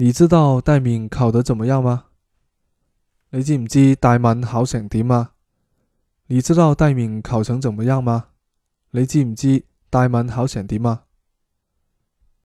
你知道戴敏考得怎么样吗？你知唔知戴敏考成点啊？你知道戴敏考成怎么样吗？你知唔知戴敏考成点啊？